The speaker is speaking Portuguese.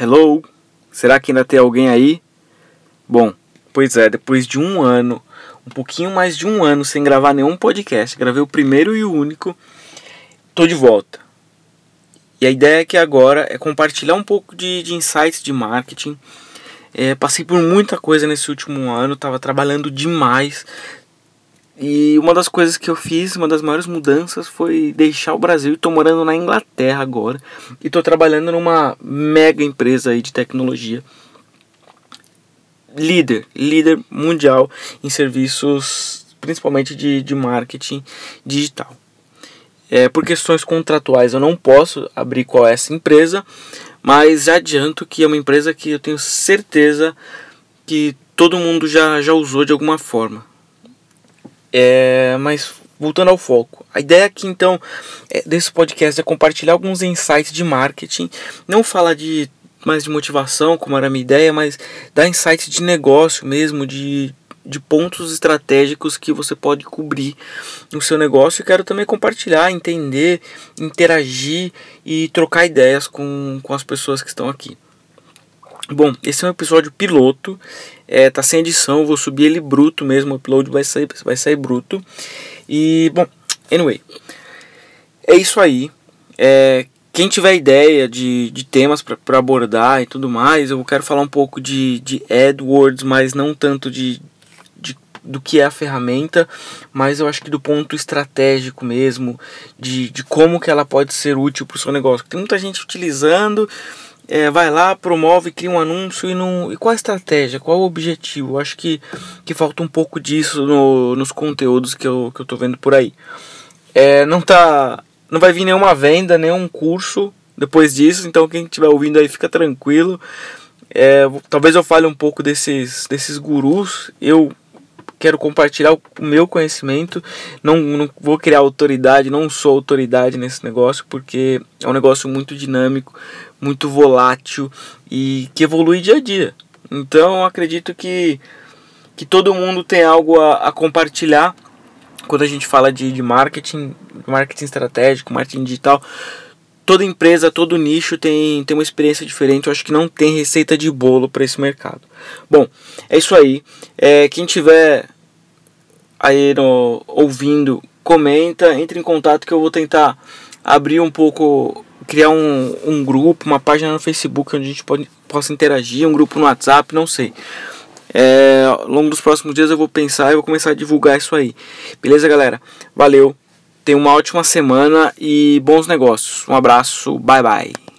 Hello? Será que ainda tem alguém aí? Bom, pois é, depois de um ano, um pouquinho mais de um ano sem gravar nenhum podcast, gravei o primeiro e o único, tô de volta. E a ideia aqui agora é compartilhar um pouco de, de insights de marketing. É, passei por muita coisa nesse último ano, estava trabalhando demais, e uma das coisas que eu fiz, uma das maiores mudanças foi deixar o Brasil. Estou morando na Inglaterra agora e estou trabalhando numa mega empresa aí de tecnologia. Líder, líder mundial em serviços, principalmente de, de marketing digital. É, por questões contratuais eu não posso abrir qual é essa empresa, mas adianto que é uma empresa que eu tenho certeza que todo mundo já, já usou de alguma forma é, mas voltando ao foco, a ideia aqui então é, desse podcast é compartilhar alguns insights de marketing, não falar de mais de motivação, como era a minha ideia, mas dar insights de negócio mesmo, de, de pontos estratégicos que você pode cobrir no seu negócio. E quero também compartilhar, entender, interagir e trocar ideias com, com as pessoas que estão aqui. Bom, esse é um episódio piloto, é, tá sem edição, vou subir ele bruto mesmo, o upload vai sair, vai sair bruto. E, bom, anyway, é isso aí. É, quem tiver ideia de, de temas para abordar e tudo mais, eu quero falar um pouco de, de AdWords, mas não tanto de, de, do que é a ferramenta, mas eu acho que do ponto estratégico mesmo, de, de como que ela pode ser útil para o seu negócio. Tem muita gente utilizando, é, vai lá, promove, cria um anúncio e, não, e qual a estratégia, qual o objetivo? Acho que, que falta um pouco disso no, nos conteúdos que eu, que eu tô vendo por aí. É, não tá. Não vai vir nenhuma venda, nenhum curso depois disso, então quem estiver ouvindo aí fica tranquilo. É, talvez eu fale um pouco desses, desses gurus. Eu quero compartilhar o meu conhecimento. Não, não vou criar autoridade, não sou autoridade nesse negócio, porque é um negócio muito dinâmico, muito volátil e que evolui dia a dia. Então acredito que, que todo mundo tem algo a, a compartilhar quando a gente fala de, de marketing, marketing estratégico, marketing digital. Toda empresa, todo nicho tem, tem uma experiência diferente. Eu acho que não tem receita de bolo para esse mercado. Bom, é isso aí. É, quem tiver aí no, ouvindo, comenta, entre em contato que eu vou tentar abrir um pouco criar um, um grupo, uma página no Facebook onde a gente pode, possa interagir, um grupo no WhatsApp, não sei. É, ao longo dos próximos dias eu vou pensar e vou começar a divulgar isso aí. Beleza, galera? Valeu. Tenha uma ótima semana e bons negócios. Um abraço. Bye, bye.